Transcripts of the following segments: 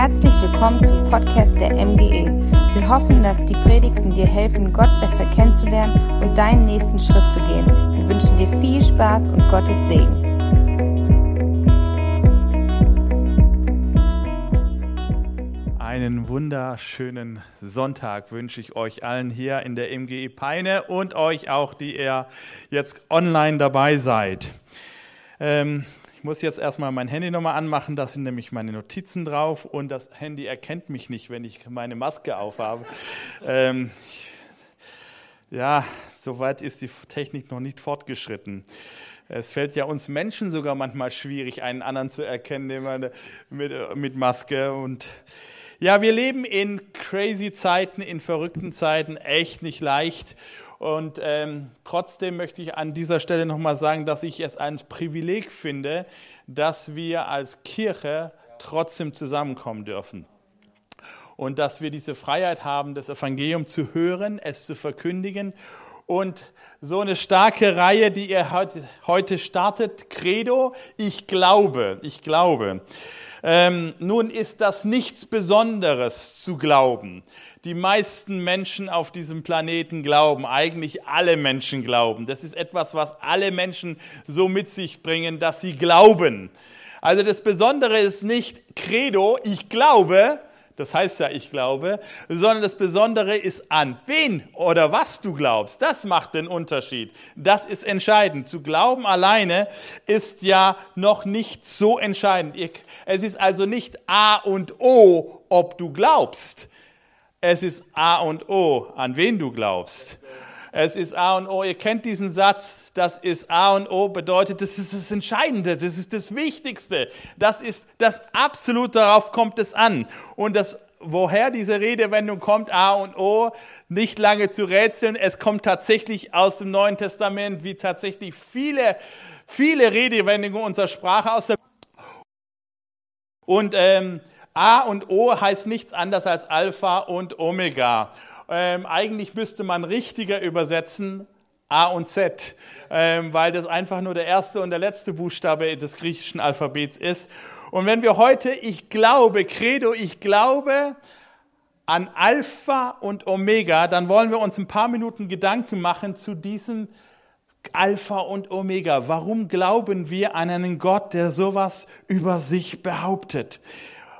Herzlich willkommen zum Podcast der MGE. Wir hoffen, dass die Predigten dir helfen, Gott besser kennenzulernen und deinen nächsten Schritt zu gehen. Wir wünschen dir viel Spaß und Gottes Segen. Einen wunderschönen Sonntag wünsche ich euch allen hier in der MGE Peine und euch auch, die ihr jetzt online dabei seid. Ähm, ich muss jetzt erstmal mein Handy nochmal anmachen, da sind nämlich meine Notizen drauf und das Handy erkennt mich nicht, wenn ich meine Maske aufhabe. ähm, ja, soweit ist die Technik noch nicht fortgeschritten. Es fällt ja uns Menschen sogar manchmal schwierig, einen anderen zu erkennen mit, mit Maske. Und ja, wir leben in crazy Zeiten, in verrückten Zeiten, echt nicht leicht. Und ähm, trotzdem möchte ich an dieser Stelle nochmal sagen, dass ich es ein Privileg finde, dass wir als Kirche trotzdem zusammenkommen dürfen. Und dass wir diese Freiheit haben, das Evangelium zu hören, es zu verkündigen. Und so eine starke Reihe, die ihr heute startet, Credo, ich glaube, ich glaube. Ähm, nun ist das nichts Besonderes zu glauben die meisten Menschen auf diesem Planeten glauben, eigentlich alle Menschen glauben. Das ist etwas, was alle Menschen so mit sich bringen, dass sie glauben. Also das Besondere ist nicht Credo, ich glaube, das heißt ja, ich glaube, sondern das Besondere ist an wen oder was du glaubst. Das macht den Unterschied. Das ist entscheidend. Zu glauben alleine ist ja noch nicht so entscheidend. Es ist also nicht A und O, ob du glaubst. Es ist A und O, an wen du glaubst. Es ist A und O. Ihr kennt diesen Satz, das ist A und O, bedeutet, das ist das Entscheidende, das ist das Wichtigste. Das ist das Absolute, darauf kommt es an. Und das, woher diese Redewendung kommt, A und O, nicht lange zu rätseln. Es kommt tatsächlich aus dem Neuen Testament, wie tatsächlich viele, viele Redewendungen unserer Sprache aus der und ähm, A und O heißt nichts anderes als Alpha und Omega. Ähm, eigentlich müsste man richtiger übersetzen A und Z, ähm, weil das einfach nur der erste und der letzte Buchstabe des griechischen Alphabets ist. Und wenn wir heute, ich glaube, Credo, ich glaube an Alpha und Omega, dann wollen wir uns ein paar Minuten Gedanken machen zu diesem Alpha und Omega. Warum glauben wir an einen Gott, der sowas über sich behauptet?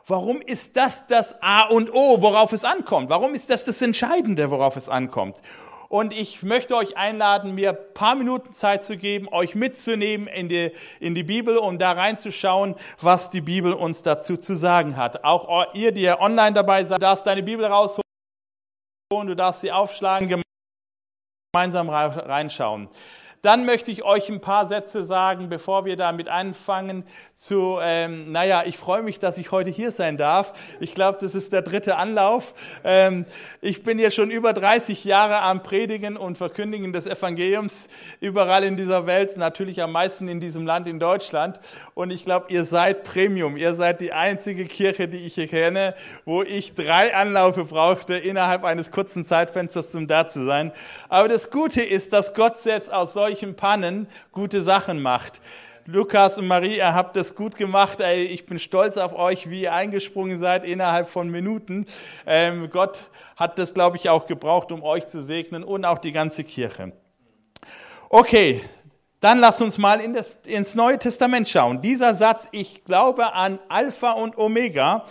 Warum ist das das A und O, worauf es ankommt? Warum ist das das Entscheidende, worauf es ankommt? Und ich möchte euch einladen, mir ein paar Minuten Zeit zu geben, euch mitzunehmen in die, in die Bibel, um da reinzuschauen, was die Bibel uns dazu zu sagen hat. Auch ihr, die ja online dabei seid, darfst deine Bibel rausholen, du darfst sie aufschlagen, gemeinsam reinschauen. Dann möchte ich euch ein paar Sätze sagen, bevor wir damit anfangen, zu, ähm, naja, ich freue mich, dass ich heute hier sein darf. Ich glaube, das ist der dritte Anlauf. Ähm, ich bin ja schon über 30 Jahre am Predigen und Verkündigen des Evangeliums überall in dieser Welt, natürlich am meisten in diesem Land, in Deutschland. Und ich glaube, ihr seid Premium. Ihr seid die einzige Kirche, die ich hier kenne, wo ich drei Anläufe brauchte, innerhalb eines kurzen Zeitfensters, um da zu sein. Aber das Gute ist, dass Gott selbst aus solchen Pannen gute Sachen macht. Lukas und Marie, ihr habt das gut gemacht. Ey, ich bin stolz auf euch, wie ihr eingesprungen seid innerhalb von Minuten. Ähm, Gott hat das, glaube ich, auch gebraucht, um euch zu segnen und auch die ganze Kirche. Okay, dann lasst uns mal in das, ins Neue Testament schauen. Dieser Satz, ich glaube an Alpha und Omega,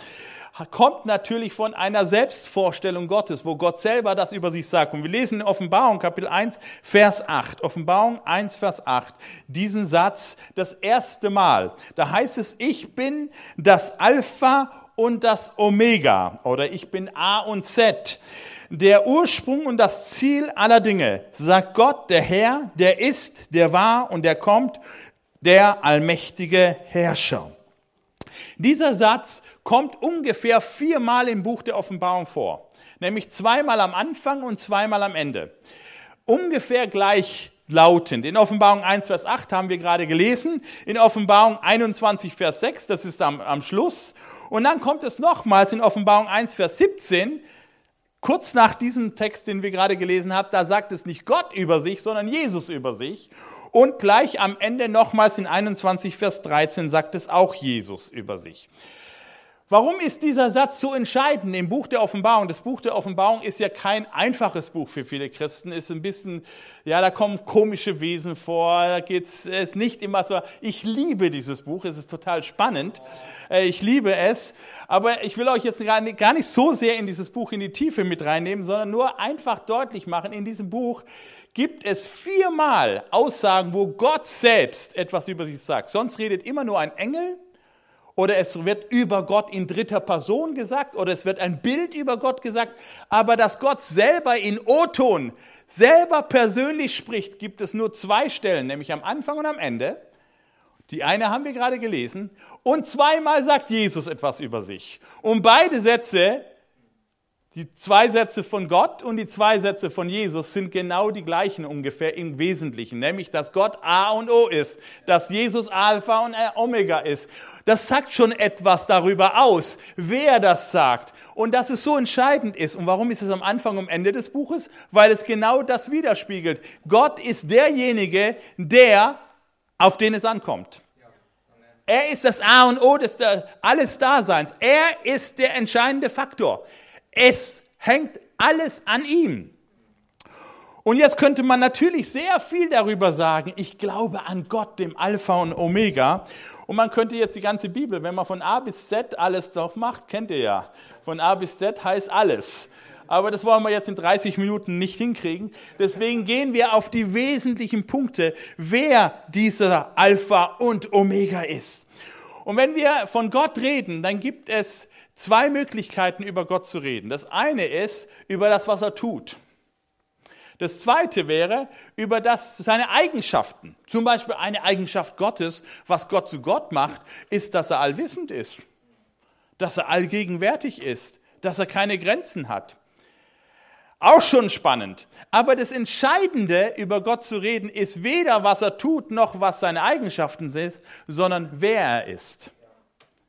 kommt natürlich von einer Selbstvorstellung Gottes, wo Gott selber das über sich sagt. Und wir lesen in Offenbarung Kapitel 1, Vers 8. Offenbarung 1, Vers 8. Diesen Satz das erste Mal. Da heißt es, ich bin das Alpha und das Omega. Oder ich bin A und Z. Der Ursprung und das Ziel aller Dinge, sagt Gott, der Herr, der ist, der war und der kommt, der allmächtige Herrscher. Dieser Satz kommt ungefähr viermal im Buch der Offenbarung vor, nämlich zweimal am Anfang und zweimal am Ende. Ungefähr gleich lautend. In Offenbarung 1, Vers 8 haben wir gerade gelesen, in Offenbarung 21, Vers 6, das ist am, am Schluss. Und dann kommt es nochmals in Offenbarung 1, Vers 17, kurz nach diesem Text, den wir gerade gelesen haben, da sagt es nicht Gott über sich, sondern Jesus über sich. Und gleich am Ende nochmals in 21, Vers 13 sagt es auch Jesus über sich. Warum ist dieser Satz so entscheidend im Buch der Offenbarung? Das Buch der Offenbarung ist ja kein einfaches Buch für viele Christen, ist ein bisschen, ja, da kommen komische Wesen vor, da geht's, es nicht immer so. Ich liebe dieses Buch, es ist total spannend, äh, ich liebe es, aber ich will euch jetzt gar nicht so sehr in dieses Buch in die Tiefe mit reinnehmen, sondern nur einfach deutlich machen, in diesem Buch gibt es viermal Aussagen, wo Gott selbst etwas über sich sagt. Sonst redet immer nur ein Engel oder es wird über Gott in dritter Person gesagt oder es wird ein Bild über Gott gesagt, aber dass Gott selber in O-Ton selber persönlich spricht, gibt es nur zwei Stellen, nämlich am Anfang und am Ende. Die eine haben wir gerade gelesen und zweimal sagt Jesus etwas über sich. Und beide Sätze die zwei Sätze von Gott und die zwei Sätze von Jesus sind genau die gleichen ungefähr im Wesentlichen, nämlich dass Gott A und O ist, dass Jesus Alpha und Omega ist. Das sagt schon etwas darüber aus, wer das sagt und dass es so entscheidend ist. Und warum ist es am Anfang und Ende des Buches? Weil es genau das widerspiegelt. Gott ist derjenige, der, auf den es ankommt. Er ist das A und O des alles Daseins. Er ist der entscheidende Faktor. Es hängt alles an ihm. Und jetzt könnte man natürlich sehr viel darüber sagen. Ich glaube an Gott, dem Alpha und Omega. Und man könnte jetzt die ganze Bibel, wenn man von A bis Z alles drauf macht, kennt ihr ja. Von A bis Z heißt alles. Aber das wollen wir jetzt in 30 Minuten nicht hinkriegen. Deswegen gehen wir auf die wesentlichen Punkte, wer dieser Alpha und Omega ist. Und wenn wir von Gott reden, dann gibt es zwei Möglichkeiten, über Gott zu reden. Das eine ist über das, was er tut. Das zweite wäre über das, seine Eigenschaften. Zum Beispiel eine Eigenschaft Gottes, was Gott zu Gott macht, ist, dass er allwissend ist, dass er allgegenwärtig ist, dass er keine Grenzen hat. Auch schon spannend. Aber das Entscheidende über Gott zu reden ist weder, was er tut, noch was seine Eigenschaften sind, sondern wer er ist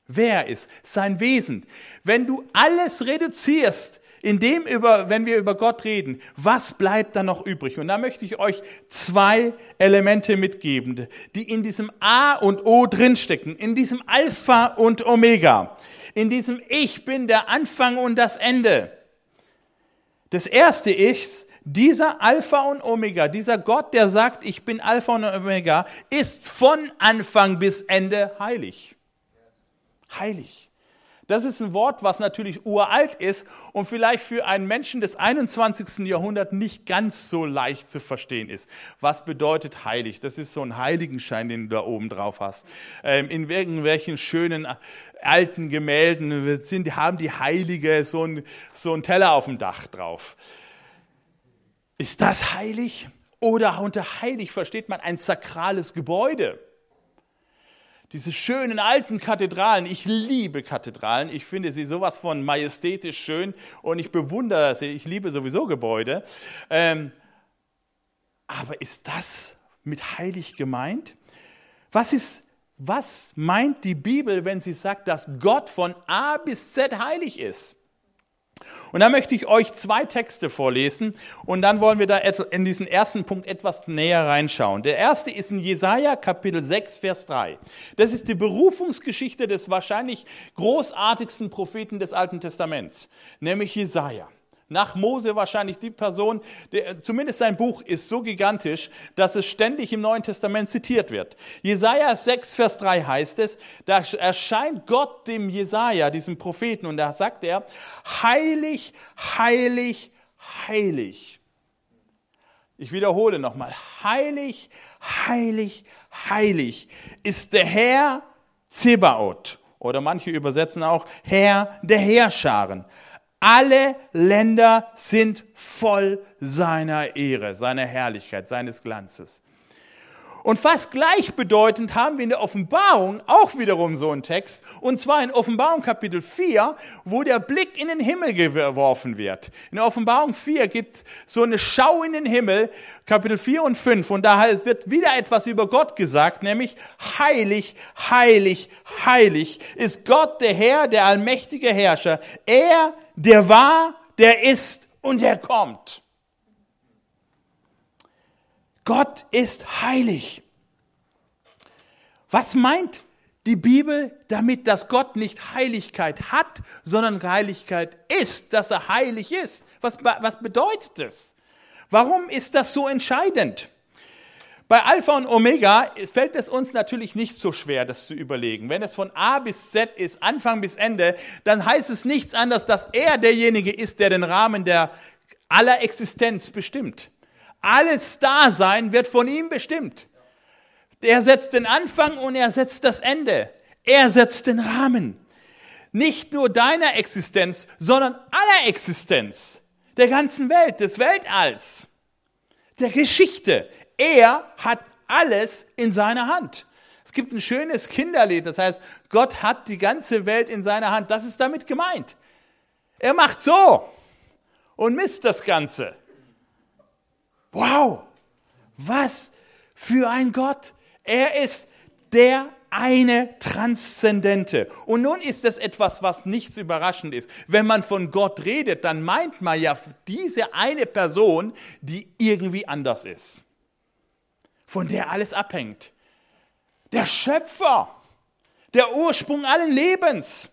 wer er ist, sein Wesen. Wenn du alles reduzierst, indem über, wenn wir über Gott reden, was bleibt da noch übrig? Und da möchte ich euch zwei Elemente mitgeben, die in diesem A und O drinstecken, in diesem Alpha und Omega, in diesem Ich bin der Anfang und das Ende. Das erste ist, dieser Alpha und Omega, dieser Gott, der sagt, ich bin Alpha und Omega, ist von Anfang bis Ende heilig heilig. Das ist ein Wort, was natürlich uralt ist und vielleicht für einen Menschen des 21. Jahrhunderts nicht ganz so leicht zu verstehen ist. Was bedeutet heilig? Das ist so ein Heiligenschein, den du da oben drauf hast. Ähm, in irgendwelchen schönen äh, alten Gemälden sind, haben die Heilige so einen so ein Teller auf dem Dach drauf. Ist das heilig? Oder unter heilig versteht man ein sakrales Gebäude. Diese schönen alten Kathedralen, ich liebe Kathedralen, ich finde sie sowas von majestätisch schön und ich bewundere sie, ich liebe sowieso Gebäude. Ähm, aber ist das mit heilig gemeint? Was ist, was meint die Bibel, wenn sie sagt, dass Gott von A bis Z heilig ist? Und da möchte ich euch zwei Texte vorlesen und dann wollen wir da in diesen ersten Punkt etwas näher reinschauen. Der erste ist in Jesaja Kapitel 6, Vers 3. Das ist die Berufungsgeschichte des wahrscheinlich großartigsten Propheten des Alten Testaments, nämlich Jesaja nach Mose wahrscheinlich die Person, der, zumindest sein Buch ist so gigantisch, dass es ständig im Neuen Testament zitiert wird. Jesaja 6, Vers 3 heißt es, da erscheint Gott dem Jesaja, diesem Propheten, und da sagt er, heilig, heilig, heilig. Ich wiederhole nochmal, heilig, heilig, heilig ist der Herr Zebaoth. Oder manche übersetzen auch Herr der Heerscharen. Alle Länder sind voll seiner Ehre, seiner Herrlichkeit, seines Glanzes. Und fast gleichbedeutend haben wir in der Offenbarung auch wiederum so einen Text, und zwar in Offenbarung Kapitel 4, wo der Blick in den Himmel geworfen wird. In Offenbarung 4 gibt so eine Schau in den Himmel, Kapitel 4 und 5, und da wird wieder etwas über Gott gesagt, nämlich heilig, heilig, heilig ist Gott, der Herr, der allmächtige Herrscher. Er, der war, der ist und der kommt. Gott ist heilig. Was meint die Bibel damit, dass Gott nicht Heiligkeit hat, sondern Heiligkeit ist, dass er heilig ist. Was, was bedeutet das? Warum ist das so entscheidend? Bei Alpha und Omega fällt es uns natürlich nicht so schwer, das zu überlegen. Wenn es von A bis Z ist, Anfang bis Ende, dann heißt es nichts anderes, dass er derjenige ist, der den Rahmen der aller Existenz bestimmt. Alles Dasein wird von ihm bestimmt. Er setzt den Anfang und er setzt das Ende. Er setzt den Rahmen. Nicht nur deiner Existenz, sondern aller Existenz, der ganzen Welt, des Weltalls, der Geschichte. Er hat alles in seiner Hand. Es gibt ein schönes Kinderlied, das heißt, Gott hat die ganze Welt in seiner Hand. Das ist damit gemeint. Er macht so und misst das Ganze. Wow, was für ein Gott. Er ist der eine Transzendente. Und nun ist das etwas, was nichts überraschend ist. Wenn man von Gott redet, dann meint man ja diese eine Person, die irgendwie anders ist. Von der alles abhängt. Der Schöpfer, der Ursprung allen Lebens.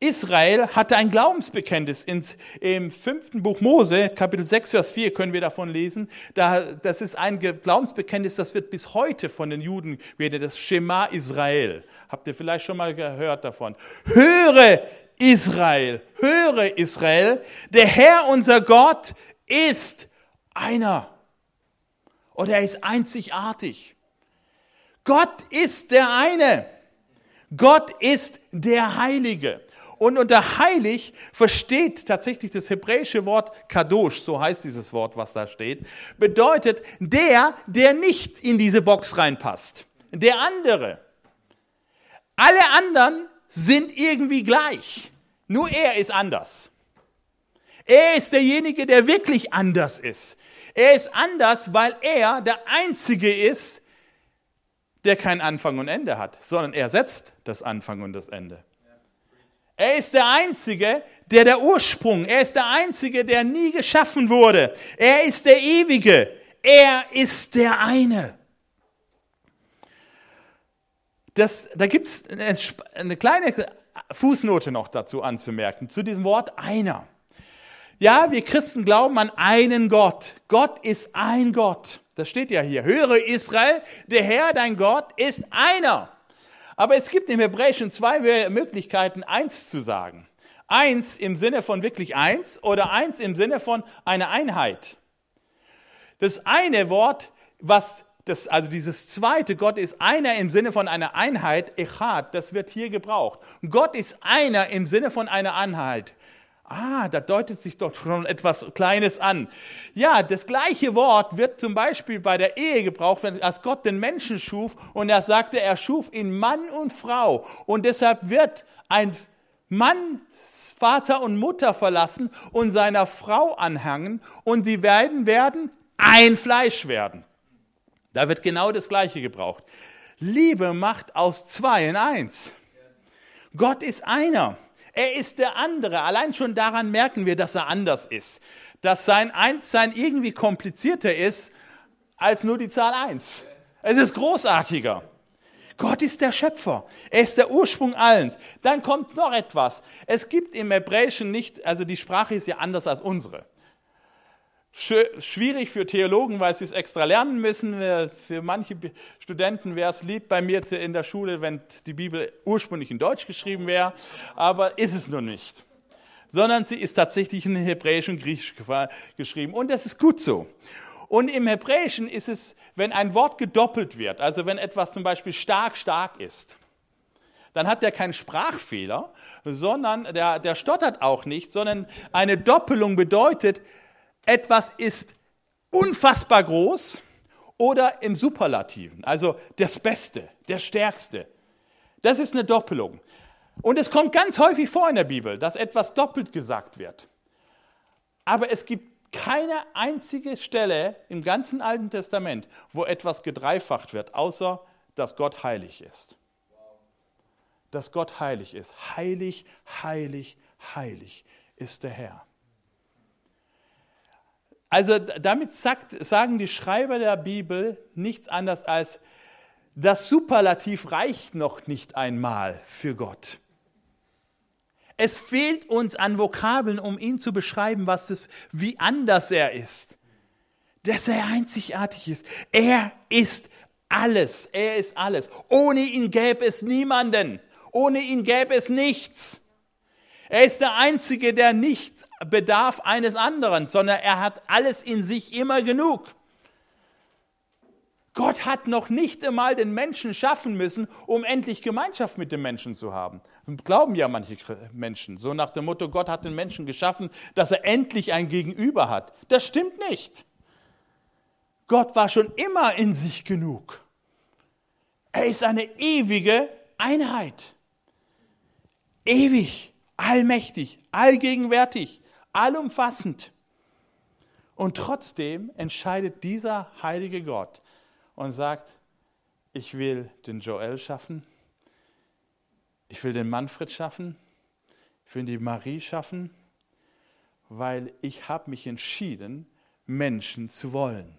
Israel hatte ein Glaubensbekenntnis. Ins, Im fünften Buch Mose, Kapitel 6, Vers 4 können wir davon lesen. Da, das ist ein Glaubensbekenntnis, das wird bis heute von den Juden wieder das Schema Israel. Habt ihr vielleicht schon mal gehört davon? Höre Israel, höre Israel, der Herr unser Gott ist einer. Oder er ist einzigartig. Gott ist der eine. Gott ist der Heilige. Und unter heilig versteht tatsächlich das hebräische Wort Kadosh, so heißt dieses Wort, was da steht, bedeutet der, der nicht in diese Box reinpasst. Der andere. Alle anderen sind irgendwie gleich. Nur er ist anders. Er ist derjenige, der wirklich anders ist. Er ist anders, weil er der Einzige ist, der kein Anfang und Ende hat, sondern er setzt das Anfang und das Ende. Er ist der Einzige, der der Ursprung, er ist der Einzige, der nie geschaffen wurde. Er ist der Ewige, er ist der eine. Das, da gibt es eine kleine Fußnote noch dazu anzumerken, zu diesem Wort einer. Ja, wir Christen glauben an einen Gott. Gott ist ein Gott. Das steht ja hier. Höre Israel, der Herr, dein Gott, ist einer. Aber es gibt im Hebräischen zwei Möglichkeiten, eins zu sagen. Eins im Sinne von wirklich eins oder eins im Sinne von einer Einheit. Das eine Wort, was das, also dieses zweite, Gott ist einer im Sinne von einer Einheit, Echad, das wird hier gebraucht. Gott ist einer im Sinne von einer Einheit. Ah, da deutet sich doch schon etwas Kleines an. Ja, das gleiche Wort wird zum Beispiel bei der Ehe gebraucht, als Gott den Menschen schuf und er sagte, er schuf ihn Mann und Frau. Und deshalb wird ein Mann Vater und Mutter verlassen und seiner Frau anhangen und sie werden, werden ein Fleisch werden. Da wird genau das Gleiche gebraucht. Liebe macht aus zwei in eins. Gott ist einer. Er ist der andere. Allein schon daran merken wir, dass er anders ist. Dass sein Einssein irgendwie komplizierter ist als nur die Zahl eins. Es ist großartiger. Gott ist der Schöpfer. Er ist der Ursprung allens. Dann kommt noch etwas. Es gibt im Hebräischen nicht, also die Sprache ist ja anders als unsere schwierig für Theologen, weil sie es extra lernen müssen. Für manche Studenten wäre es lieb bei mir in der Schule, wenn die Bibel ursprünglich in Deutsch geschrieben wäre, aber ist es nur nicht. Sondern sie ist tatsächlich in Hebräisch und Griechisch geschrieben und das ist gut so. Und im Hebräischen ist es, wenn ein Wort gedoppelt wird, also wenn etwas zum Beispiel stark, stark ist, dann hat der keinen Sprachfehler, sondern der, der stottert auch nicht, sondern eine Doppelung bedeutet, etwas ist unfassbar groß oder im Superlativen, also das Beste, der Stärkste. Das ist eine Doppelung. Und es kommt ganz häufig vor in der Bibel, dass etwas doppelt gesagt wird. Aber es gibt keine einzige Stelle im ganzen Alten Testament, wo etwas gedreifacht wird, außer dass Gott heilig ist. Dass Gott heilig ist. Heilig, heilig, heilig ist der Herr. Also damit sagt, sagen die Schreiber der Bibel nichts anderes als, Das Superlativ reicht noch nicht einmal für Gott. Es fehlt uns an Vokabeln, um ihn zu beschreiben, was es, wie anders er ist. Dass er einzigartig ist. Er ist alles. Er ist alles. Ohne ihn gäbe es niemanden. Ohne ihn gäbe es nichts. Er ist der Einzige, der nicht bedarf eines anderen, sondern er hat alles in sich immer genug. Gott hat noch nicht einmal den Menschen schaffen müssen, um endlich Gemeinschaft mit dem Menschen zu haben. Glauben ja manche Menschen. So nach dem Motto, Gott hat den Menschen geschaffen, dass er endlich ein Gegenüber hat. Das stimmt nicht. Gott war schon immer in sich genug. Er ist eine ewige Einheit. Ewig, allmächtig, allgegenwärtig, allumfassend. Und trotzdem entscheidet dieser heilige Gott, und sagt, ich will den Joel schaffen, ich will den Manfred schaffen, ich will die Marie schaffen, weil ich habe mich entschieden, Menschen zu wollen.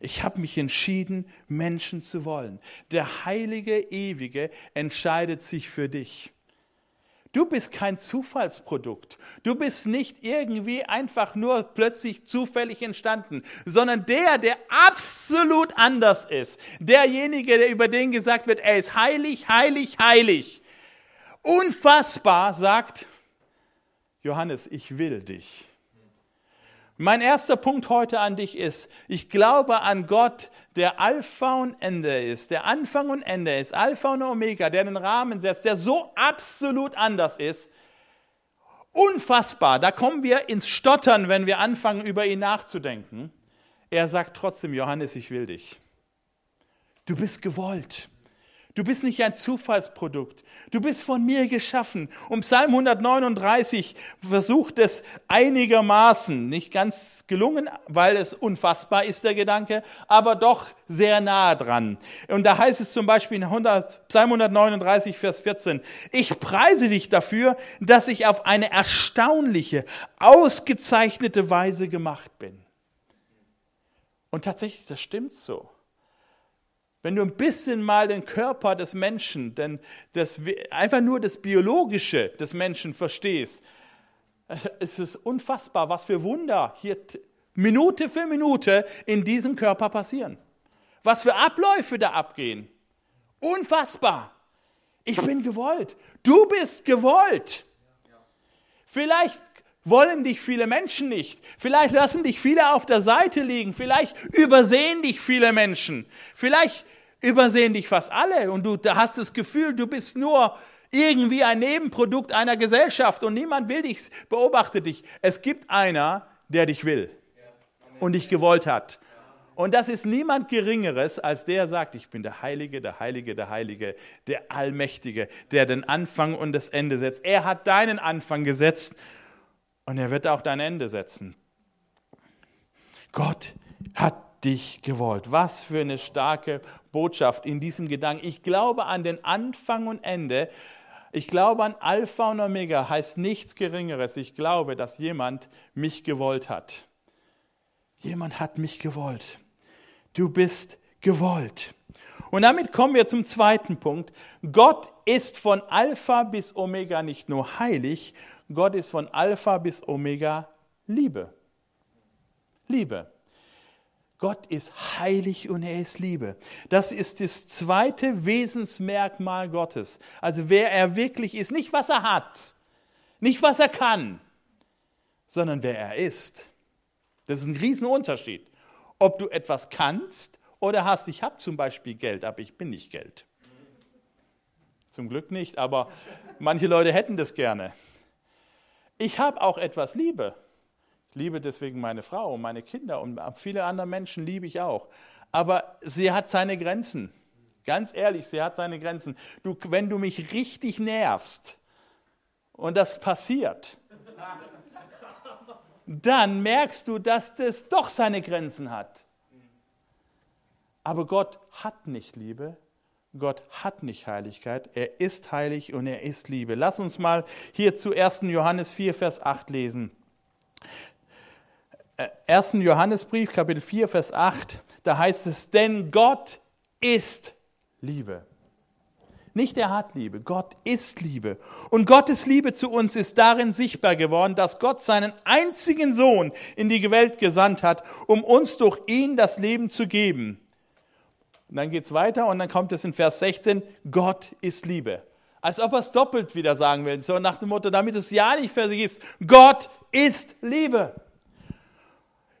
Ich habe mich entschieden, Menschen zu wollen. Der heilige Ewige entscheidet sich für dich. Du bist kein Zufallsprodukt. Du bist nicht irgendwie einfach nur plötzlich zufällig entstanden, sondern der, der absolut anders ist. Derjenige, der über den gesagt wird, er ist heilig, heilig, heilig. Unfassbar sagt, Johannes, ich will dich. Mein erster Punkt heute an dich ist, ich glaube an Gott, der Alpha und Ende ist, der Anfang und Ende ist, Alpha und Omega, der den Rahmen setzt, der so absolut anders ist. Unfassbar, da kommen wir ins Stottern, wenn wir anfangen, über ihn nachzudenken. Er sagt trotzdem, Johannes, ich will dich. Du bist gewollt. Du bist nicht ein Zufallsprodukt. Du bist von mir geschaffen. Und Psalm 139 versucht es einigermaßen, nicht ganz gelungen, weil es unfassbar ist, der Gedanke, aber doch sehr nahe dran. Und da heißt es zum Beispiel in 100, Psalm 139, Vers 14, ich preise dich dafür, dass ich auf eine erstaunliche, ausgezeichnete Weise gemacht bin. Und tatsächlich, das stimmt so. Wenn du ein bisschen mal den Körper des Menschen, denn das, einfach nur das Biologische des Menschen verstehst, ist es unfassbar, was für Wunder hier Minute für Minute in diesem Körper passieren. Was für Abläufe da abgehen. Unfassbar. Ich bin gewollt. Du bist gewollt. Vielleicht wollen dich viele Menschen nicht. Vielleicht lassen dich viele auf der Seite liegen. Vielleicht übersehen dich viele Menschen. Vielleicht übersehen dich fast alle und du hast das Gefühl, du bist nur irgendwie ein Nebenprodukt einer Gesellschaft und niemand will dich, beobachte dich. Es gibt einer, der dich will und dich gewollt hat. Und das ist niemand Geringeres, als der sagt, ich bin der Heilige, der Heilige, der Heilige, der Allmächtige, der den Anfang und das Ende setzt. Er hat deinen Anfang gesetzt und er wird auch dein Ende setzen. Gott hat dich gewollt. Was für eine starke Botschaft in diesem Gedanken. Ich glaube an den Anfang und Ende. Ich glaube an Alpha und Omega heißt nichts Geringeres. Ich glaube, dass jemand mich gewollt hat. Jemand hat mich gewollt. Du bist gewollt. Und damit kommen wir zum zweiten Punkt. Gott ist von Alpha bis Omega nicht nur heilig, Gott ist von Alpha bis Omega Liebe. Liebe. Gott ist heilig und er ist Liebe. Das ist das zweite Wesensmerkmal Gottes. Also wer er wirklich ist, nicht was er hat, nicht was er kann, sondern wer er ist. Das ist ein Riesenunterschied. Ob du etwas kannst oder hast. Ich habe zum Beispiel Geld, aber ich bin nicht Geld. Zum Glück nicht, aber manche Leute hätten das gerne. Ich habe auch etwas Liebe. Ich liebe deswegen meine Frau und meine Kinder und viele andere Menschen liebe ich auch. Aber sie hat seine Grenzen. Ganz ehrlich, sie hat seine Grenzen. Du, wenn du mich richtig nervst und das passiert, dann merkst du, dass das doch seine Grenzen hat. Aber Gott hat nicht Liebe, Gott hat nicht Heiligkeit, er ist heilig und er ist Liebe. Lass uns mal hier zu 1. Johannes 4, Vers 8 lesen. 1. Johannesbrief, Kapitel 4, Vers 8, da heißt es, denn Gott ist Liebe. Nicht er hat Liebe, Gott ist Liebe. Und Gottes Liebe zu uns ist darin sichtbar geworden, dass Gott seinen einzigen Sohn in die Welt gesandt hat, um uns durch ihn das Leben zu geben. Und dann geht's weiter und dann kommt es in Vers 16, Gott ist Liebe. Als ob er es doppelt wieder sagen will, so nach dem Motto, damit du es ja nicht versiehst, Gott ist Liebe.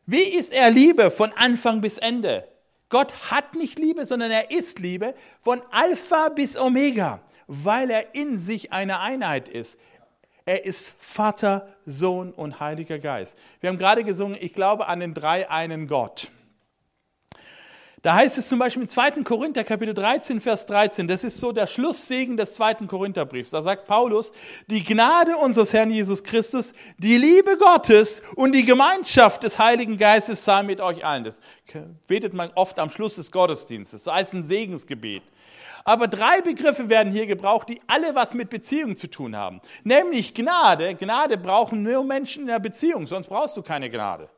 Wie ist er Liebe von Anfang bis Ende? Gott hat nicht Liebe, sondern er ist Liebe von Alpha bis Omega, weil er in sich eine Einheit ist. Er ist Vater, Sohn und Heiliger Geist. Wir haben gerade gesungen, ich glaube an den drei einen Gott. Da heißt es zum Beispiel im 2. Korinther Kapitel 13, Vers 13, das ist so der Schlusssegen des 2. Korintherbriefs. Da sagt Paulus, die Gnade unseres Herrn Jesus Christus, die Liebe Gottes und die Gemeinschaft des Heiligen Geistes sei mit euch allen. Das betet man oft am Schluss des Gottesdienstes, so als ein Segensgebet. Aber drei Begriffe werden hier gebraucht, die alle was mit Beziehung zu tun haben. Nämlich Gnade. Gnade brauchen nur Menschen in der Beziehung, sonst brauchst du keine Gnade.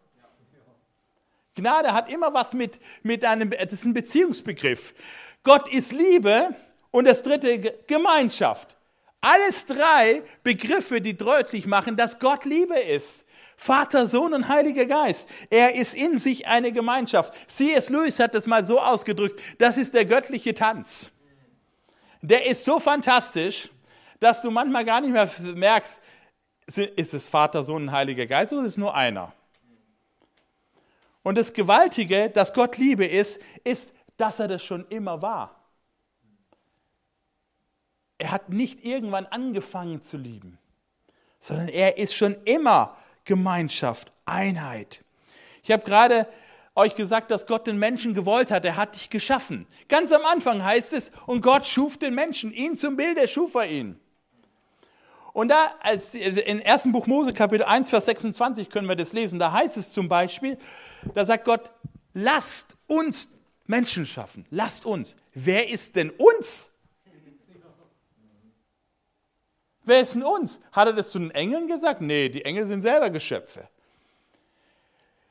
Gnade hat immer was mit, mit einem, das ist ein Beziehungsbegriff. Gott ist Liebe und das dritte Gemeinschaft. Alles drei Begriffe, die deutlich machen, dass Gott Liebe ist. Vater, Sohn und Heiliger Geist. Er ist in sich eine Gemeinschaft. C.S. Lewis hat das mal so ausgedrückt, das ist der göttliche Tanz. Der ist so fantastisch, dass du manchmal gar nicht mehr merkst, ist es Vater, Sohn und Heiliger Geist oder ist es nur einer? Und das Gewaltige, dass Gott Liebe ist, ist, dass er das schon immer war. Er hat nicht irgendwann angefangen zu lieben, sondern er ist schon immer Gemeinschaft, Einheit. Ich habe gerade euch gesagt, dass Gott den Menschen gewollt hat. Er hat dich geschaffen. Ganz am Anfang heißt es, und Gott schuf den Menschen. Ihn zum Bilde schuf er ihn. Und da, als in 1. Buch Mose, Kapitel 1, Vers 26 können wir das lesen, da heißt es zum Beispiel, da sagt Gott, lasst uns Menschen schaffen, lasst uns. Wer ist denn uns? Wer ist denn uns? Hat er das zu den Engeln gesagt? Nee, die Engel sind selber Geschöpfe.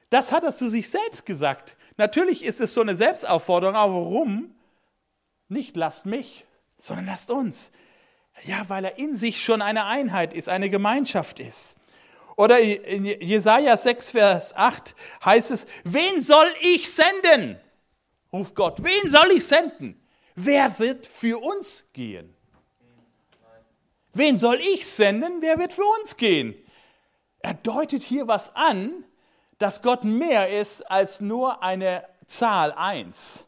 Das hat er zu sich selbst gesagt. Natürlich ist es so eine Selbstaufforderung, aber warum? Nicht lasst mich, sondern lasst uns. Ja, weil er in sich schon eine Einheit ist, eine Gemeinschaft ist. Oder in Jesaja 6, Vers 8 heißt es, wen soll ich senden? ruft Gott, wen soll ich senden? Wer wird für uns gehen? Wen soll ich senden? Wer wird für uns gehen? Er deutet hier was an, dass Gott mehr ist als nur eine Zahl eins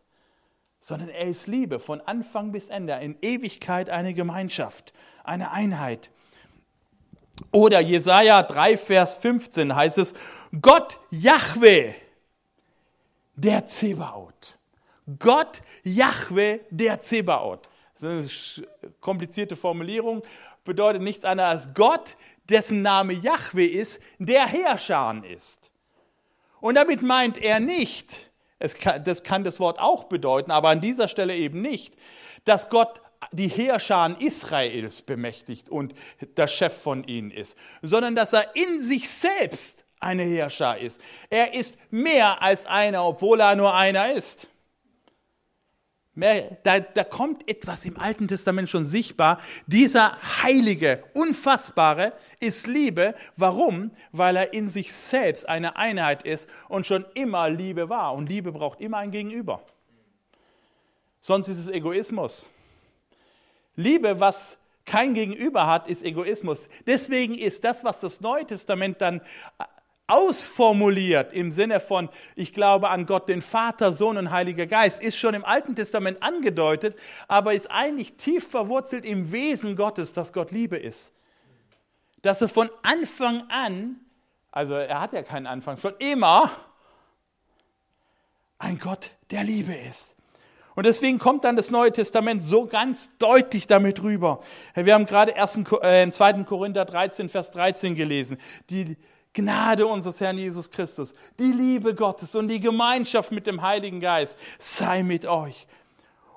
sondern er ist Liebe von Anfang bis Ende, in Ewigkeit eine Gemeinschaft, eine Einheit. Oder Jesaja 3, Vers 15 heißt es, Gott Jahwe, der Zebaoth. Gott Jahwe, der Zebaoth. Das ist eine komplizierte Formulierung, bedeutet nichts anderes als Gott, dessen Name Jahwe ist, der Herrscher ist. Und damit meint er nicht, es kann, das kann das Wort auch bedeuten, aber an dieser Stelle eben nicht, dass Gott die Heerscharen Israels bemächtigt und der Chef von ihnen ist, sondern dass er in sich selbst eine Heerschar ist. Er ist mehr als einer, obwohl er nur einer ist. Da, da kommt etwas im Alten Testament schon sichtbar. Dieser heilige, unfassbare ist Liebe. Warum? Weil er in sich selbst eine Einheit ist und schon immer Liebe war. Und Liebe braucht immer ein Gegenüber. Sonst ist es Egoismus. Liebe, was kein Gegenüber hat, ist Egoismus. Deswegen ist das, was das Neue Testament dann ausformuliert im Sinne von, ich glaube an Gott, den Vater, Sohn und Heiliger Geist, ist schon im Alten Testament angedeutet, aber ist eigentlich tief verwurzelt im Wesen Gottes, dass Gott Liebe ist. Dass er von Anfang an, also er hat ja keinen Anfang, schon immer ein Gott der Liebe ist. Und deswegen kommt dann das Neue Testament so ganz deutlich damit rüber. Wir haben gerade 2. Äh, Korinther 13, Vers 13 gelesen. Die, Gnade unseres Herrn Jesus Christus, die Liebe Gottes und die Gemeinschaft mit dem Heiligen Geist sei mit euch.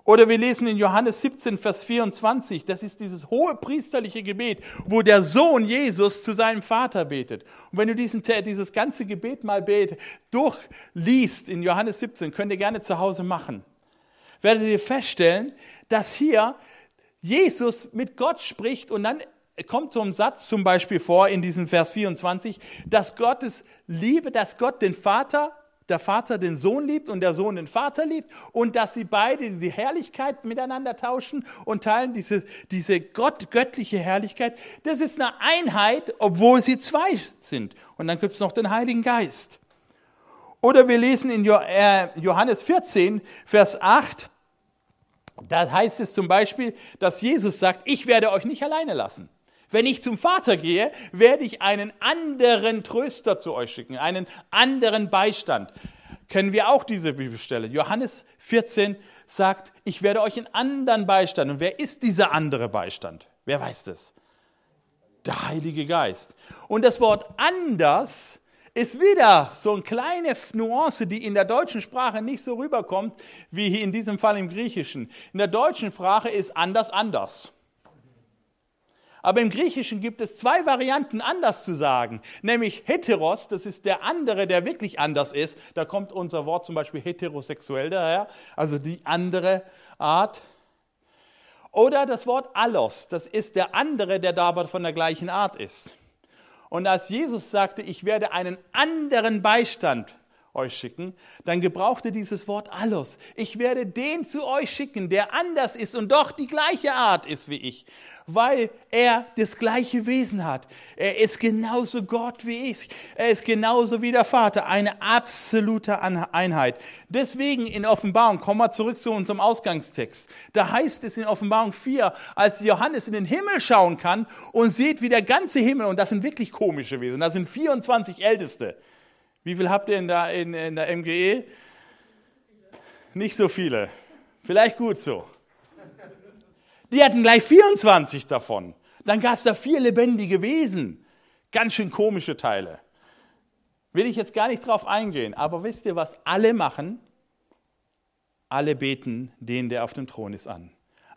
Oder wir lesen in Johannes 17, Vers 24, das ist dieses hohe priesterliche Gebet, wo der Sohn Jesus zu seinem Vater betet. Und wenn du diesen, dieses ganze Gebet mal bet, durchliest in Johannes 17, könnt ihr gerne zu Hause machen werdet ihr feststellen, dass hier Jesus mit Gott spricht und dann kommt so ein Satz zum Beispiel vor in diesem Vers 24, dass Gottes Liebe, dass Gott den Vater, der Vater den Sohn liebt und der Sohn den Vater liebt und dass sie beide die Herrlichkeit miteinander tauschen und teilen diese, diese Gott, göttliche Herrlichkeit. Das ist eine Einheit, obwohl sie zwei sind. Und dann gibt es noch den Heiligen Geist. Oder wir lesen in äh, Johannes 14, Vers 8, da heißt es zum Beispiel, dass Jesus sagt, ich werde euch nicht alleine lassen. Wenn ich zum Vater gehe, werde ich einen anderen Tröster zu euch schicken, einen anderen Beistand. Kennen wir auch diese Bibelstelle. Johannes 14 sagt, ich werde euch einen anderen Beistand. Und wer ist dieser andere Beistand? Wer weiß das? Der Heilige Geist. Und das Wort anders ist wieder so eine kleine Nuance, die in der deutschen Sprache nicht so rüberkommt, wie hier in diesem Fall im Griechischen. In der deutschen Sprache ist anders anders. Aber im Griechischen gibt es zwei Varianten, anders zu sagen. Nämlich heteros, das ist der andere, der wirklich anders ist. Da kommt unser Wort zum Beispiel heterosexuell daher, also die andere Art. Oder das Wort allos, das ist der andere, der dabei von der gleichen Art ist. Und als Jesus sagte, ich werde einen anderen Beistand euch schicken, dann gebrauchte dieses Wort allos. Ich werde den zu euch schicken, der anders ist und doch die gleiche Art ist wie ich weil er das gleiche Wesen hat. Er ist genauso Gott wie ich. Er ist genauso wie der Vater. Eine absolute Einheit. Deswegen in Offenbarung, kommen wir zurück zu unserem Ausgangstext. Da heißt es in Offenbarung 4, als Johannes in den Himmel schauen kann und sieht, wie der ganze Himmel, und das sind wirklich komische Wesen, das sind 24 Älteste. Wie viel habt ihr in der, in, in der MGE? Nicht so viele. Vielleicht gut so. Die hatten gleich 24 davon. Dann gab es da vier lebendige Wesen. Ganz schön komische Teile. Will ich jetzt gar nicht drauf eingehen, aber wisst ihr, was alle machen? Alle beten den, der auf dem Thron ist, an.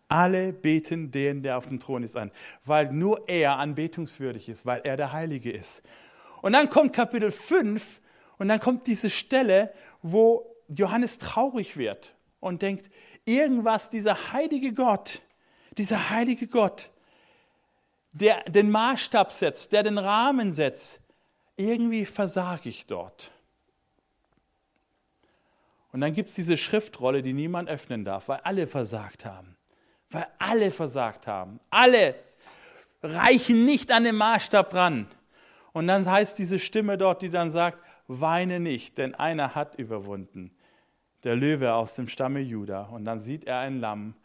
Alle beten den, der auf dem Thron ist, an, weil nur er anbetungswürdig ist, weil er der Heilige ist. Und dann kommt Kapitel 5 und dann kommt diese Stelle, wo Johannes traurig wird und denkt, irgendwas, dieser heilige Gott, dieser heilige Gott, der den Maßstab setzt, der den Rahmen setzt, irgendwie versage ich dort. Und dann gibt es diese Schriftrolle, die niemand öffnen darf, weil alle versagt haben. Weil alle versagt haben. Alle reichen nicht an den Maßstab ran. Und dann heißt diese Stimme dort, die dann sagt, weine nicht, denn einer hat überwunden. Der Löwe aus dem Stamme Juda. Und dann sieht er ein Lamm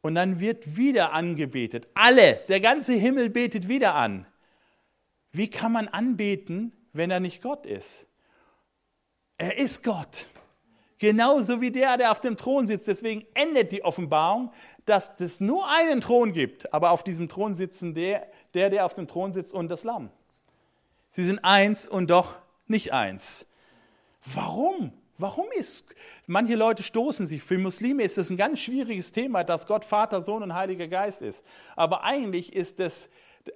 und dann wird wieder angebetet. Alle, der ganze Himmel betet wieder an. Wie kann man anbeten, wenn er nicht Gott ist? Er ist Gott. Genauso wie der, der auf dem Thron sitzt. Deswegen endet die Offenbarung, dass es nur einen Thron gibt, aber auf diesem Thron sitzen der, der, der auf dem Thron sitzt und das Lamm. Sie sind eins und doch nicht eins. Warum? Warum ist, manche Leute stoßen sich, für Muslime ist das ein ganz schwieriges Thema, dass Gott Vater, Sohn und Heiliger Geist ist. Aber eigentlich ist es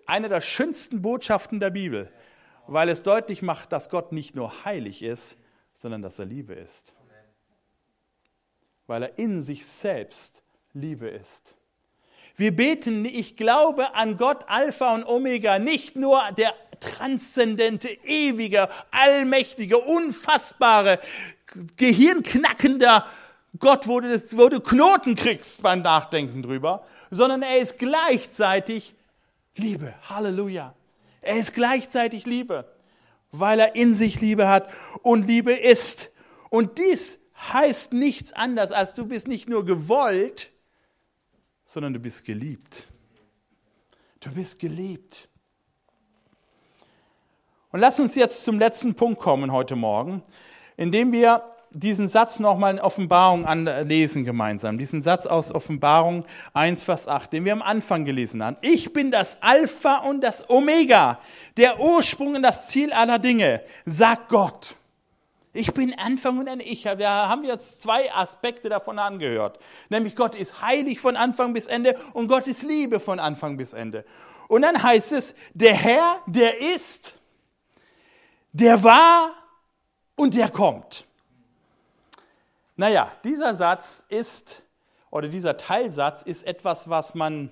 eine der schönsten Botschaften der Bibel, weil es deutlich macht, dass Gott nicht nur heilig ist, sondern dass er Liebe ist. Weil er in sich selbst Liebe ist. Wir beten, ich glaube an Gott Alpha und Omega, nicht nur der transzendente, ewige, allmächtige, unfassbare, gehirnknackender Gott, wo du, das, wo du Knoten kriegst beim Nachdenken drüber, sondern er ist gleichzeitig Liebe. Halleluja. Er ist gleichzeitig Liebe, weil er in sich Liebe hat und Liebe ist. Und dies heißt nichts anderes, als du bist nicht nur gewollt, sondern du bist geliebt. Du bist geliebt. Und lass uns jetzt zum letzten Punkt kommen heute Morgen, indem wir diesen Satz nochmal in Offenbarung anlesen gemeinsam. Diesen Satz aus Offenbarung 1, Vers 8, den wir am Anfang gelesen haben. Ich bin das Alpha und das Omega, der Ursprung und das Ziel aller Dinge, sagt Gott. Ich bin Anfang und Ende. Ich, da haben wir jetzt zwei Aspekte davon angehört. Nämlich Gott ist heilig von Anfang bis Ende und Gott ist Liebe von Anfang bis Ende. Und dann heißt es, der Herr, der ist, der war und der kommt. Naja, dieser Satz ist oder dieser Teilsatz ist etwas, was man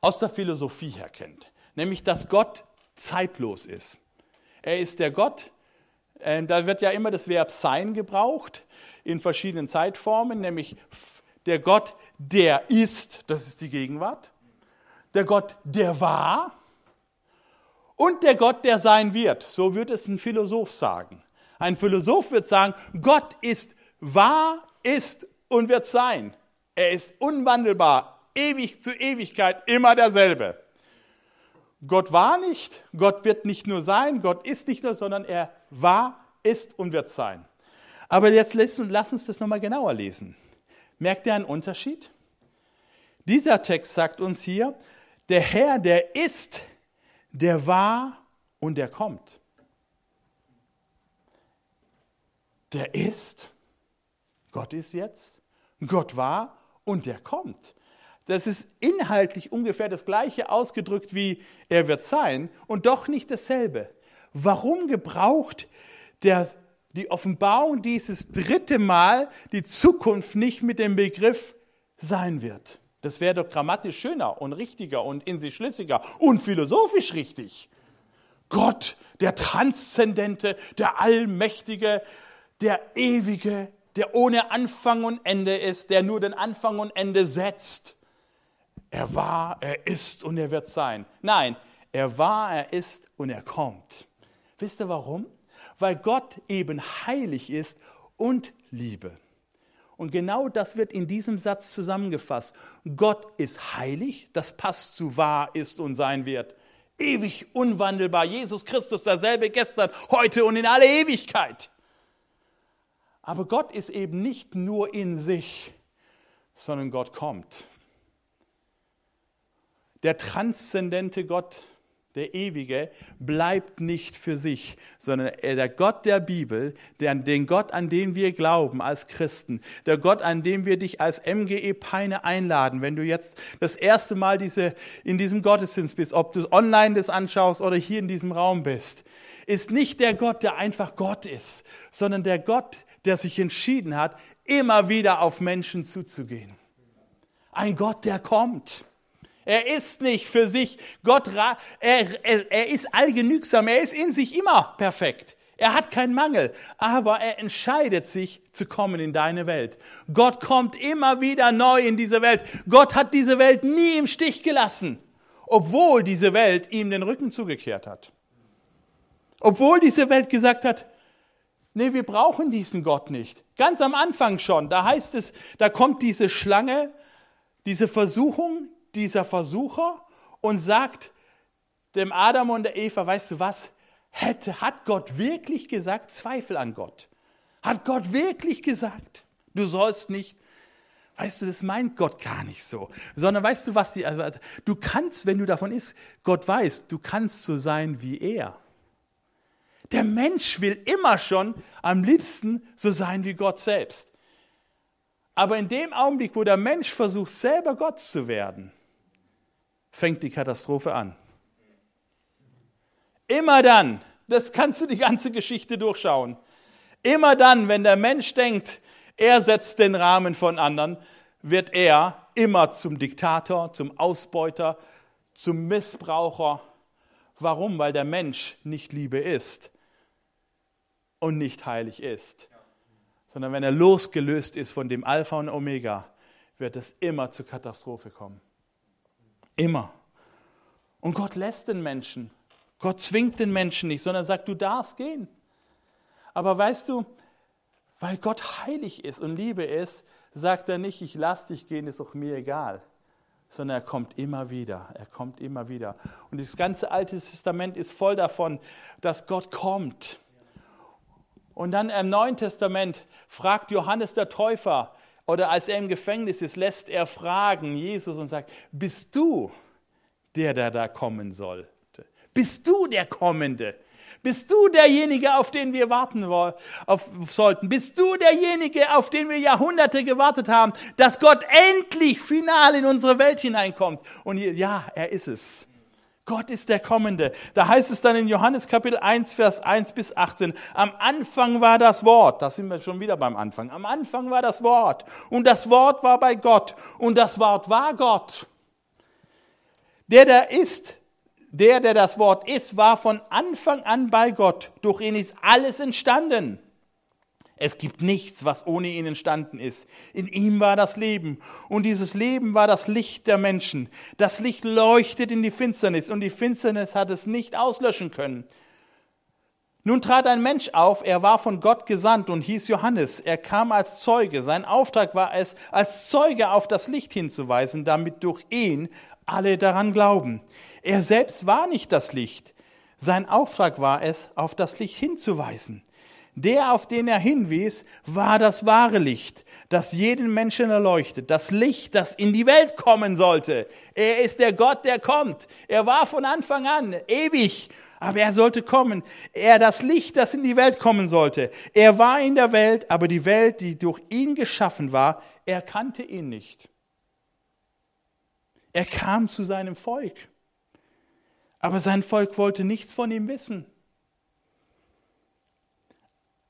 aus der Philosophie her kennt, nämlich dass Gott zeitlos ist. Er ist der Gott, äh, da wird ja immer das Verb sein gebraucht in verschiedenen Zeitformen, nämlich der Gott, der ist, das ist die Gegenwart, der Gott, der war und der Gott, der sein wird. So wird es ein Philosoph sagen. Ein Philosoph wird sagen, Gott ist wahr, ist und wird sein. Er ist unwandelbar, ewig zu Ewigkeit, immer derselbe. Gott war nicht, Gott wird nicht nur sein, Gott ist nicht nur, sondern er war, ist und wird sein. Aber jetzt lass uns das nochmal genauer lesen. Merkt ihr einen Unterschied? Dieser Text sagt uns hier, der Herr, der ist, der war und der kommt. Der ist, Gott ist jetzt, Gott war und der kommt. Das ist inhaltlich ungefähr das gleiche ausgedrückt wie er wird sein und doch nicht dasselbe. Warum gebraucht der, die Offenbarung dieses dritte Mal die Zukunft nicht mit dem Begriff sein wird? Das wäre doch grammatisch schöner und richtiger und in sich schlüssiger und philosophisch richtig. Gott, der Transzendente, der Allmächtige, der Ewige, der ohne Anfang und Ende ist, der nur den Anfang und Ende setzt. Er war, er ist und er wird sein. Nein, er war, er ist und er kommt. Wisst ihr warum? Weil Gott eben heilig ist und Liebe. Und genau das wird in diesem Satz zusammengefasst. Gott ist heilig, das passt zu wahr ist und sein wird. Ewig unwandelbar, Jesus Christus derselbe gestern, heute und in alle Ewigkeit. Aber Gott ist eben nicht nur in sich, sondern Gott kommt. Der transzendente Gott, der Ewige, bleibt nicht für sich, sondern der Gott der Bibel, der, den Gott, an den wir glauben als Christen, der Gott, an dem wir dich als MGE Peine einladen, wenn du jetzt das erste Mal diese, in diesem Gottesdienst bist, ob du online das anschaust oder hier in diesem Raum bist, ist nicht der Gott, der einfach Gott ist, sondern der Gott, der sich entschieden hat, immer wieder auf Menschen zuzugehen. Ein Gott, der kommt. Er ist nicht für sich Gott, er, er, er ist allgenügsam, er ist in sich immer perfekt. Er hat keinen Mangel, aber er entscheidet sich zu kommen in deine Welt. Gott kommt immer wieder neu in diese Welt. Gott hat diese Welt nie im Stich gelassen, obwohl diese Welt ihm den Rücken zugekehrt hat. Obwohl diese Welt gesagt hat, nee, wir brauchen diesen Gott nicht. Ganz am Anfang schon, da heißt es, da kommt diese Schlange, diese Versuchung, dieser Versucher und sagt dem Adam und der Eva, weißt du was, hätte, hat Gott wirklich gesagt, Zweifel an Gott. Hat Gott wirklich gesagt, du sollst nicht, weißt du, das meint Gott gar nicht so, sondern weißt du was, die, also, du kannst, wenn du davon isst, Gott weiß, du kannst so sein wie er. Der Mensch will immer schon am liebsten so sein wie Gott selbst. Aber in dem Augenblick, wo der Mensch versucht, selber Gott zu werden, fängt die Katastrophe an. Immer dann, das kannst du die ganze Geschichte durchschauen, immer dann, wenn der Mensch denkt, er setzt den Rahmen von anderen, wird er immer zum Diktator, zum Ausbeuter, zum Missbraucher. Warum? Weil der Mensch nicht Liebe ist und nicht heilig ist. Sondern wenn er losgelöst ist von dem Alpha und Omega, wird es immer zur Katastrophe kommen. Immer. Und Gott lässt den Menschen. Gott zwingt den Menschen nicht, sondern sagt, du darfst gehen. Aber weißt du, weil Gott heilig ist und Liebe ist, sagt er nicht, ich lass dich gehen, ist doch mir egal. Sondern er kommt immer wieder. Er kommt immer wieder. Und das ganze Alte Testament ist voll davon, dass Gott kommt. Und dann im Neuen Testament fragt Johannes der Täufer, oder als er im Gefängnis ist, lässt er fragen Jesus und sagt, bist du der, der da kommen sollte? Bist du der Kommende? Bist du derjenige, auf den wir warten auf, sollten? Bist du derjenige, auf den wir Jahrhunderte gewartet haben, dass Gott endlich final in unsere Welt hineinkommt? Und ja, er ist es. Gott ist der Kommende. Da heißt es dann in Johannes Kapitel 1, Vers 1 bis 18, am Anfang war das Wort, da sind wir schon wieder beim Anfang, am Anfang war das Wort und das Wort war bei Gott und das Wort war Gott. Der, der ist, der, der das Wort ist, war von Anfang an bei Gott. Durch ihn ist alles entstanden. Es gibt nichts, was ohne ihn entstanden ist. In ihm war das Leben. Und dieses Leben war das Licht der Menschen. Das Licht leuchtet in die Finsternis und die Finsternis hat es nicht auslöschen können. Nun trat ein Mensch auf, er war von Gott gesandt und hieß Johannes. Er kam als Zeuge. Sein Auftrag war es, als Zeuge auf das Licht hinzuweisen, damit durch ihn alle daran glauben. Er selbst war nicht das Licht. Sein Auftrag war es, auf das Licht hinzuweisen. Der, auf den er hinwies, war das wahre Licht, das jeden Menschen erleuchtet, das Licht, das in die Welt kommen sollte. Er ist der Gott, der kommt. Er war von Anfang an ewig, aber er sollte kommen. Er das Licht, das in die Welt kommen sollte. Er war in der Welt, aber die Welt, die durch ihn geschaffen war, erkannte ihn nicht. Er kam zu seinem Volk, aber sein Volk wollte nichts von ihm wissen.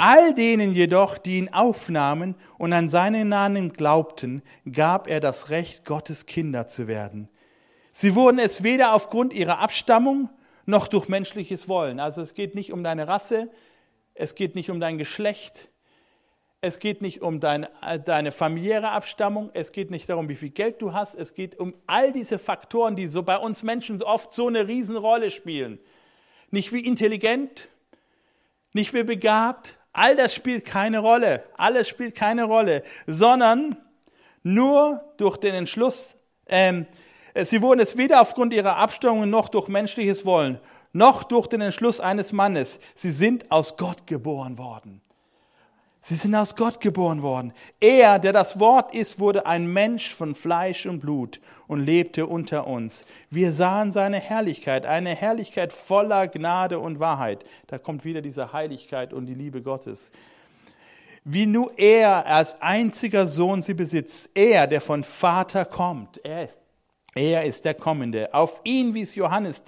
All denen jedoch, die ihn aufnahmen und an seinen Namen glaubten, gab er das Recht, Gottes Kinder zu werden. Sie wurden es weder aufgrund ihrer Abstammung noch durch menschliches Wollen. Also es geht nicht um deine Rasse, es geht nicht um dein Geschlecht, es geht nicht um dein, deine familiäre Abstammung, es geht nicht darum, wie viel Geld du hast, es geht um all diese Faktoren, die so bei uns Menschen oft so eine Riesenrolle spielen. Nicht wie intelligent, nicht wie begabt, All das spielt keine Rolle. Alles spielt keine Rolle, sondern nur durch den Entschluss, ähm, sie wurden es weder aufgrund ihrer Abstammung noch durch menschliches Wollen, noch durch den Entschluss eines Mannes. Sie sind aus Gott geboren worden. Sie sind aus Gott geboren worden. Er, der das Wort ist, wurde ein Mensch von Fleisch und Blut und lebte unter uns. Wir sahen seine Herrlichkeit, eine Herrlichkeit voller Gnade und Wahrheit. Da kommt wieder diese Heiligkeit und die Liebe Gottes. Wie nur er als einziger Sohn sie besitzt, er, der von Vater kommt, er ist er ist der Kommende. Auf ihn wies Johannes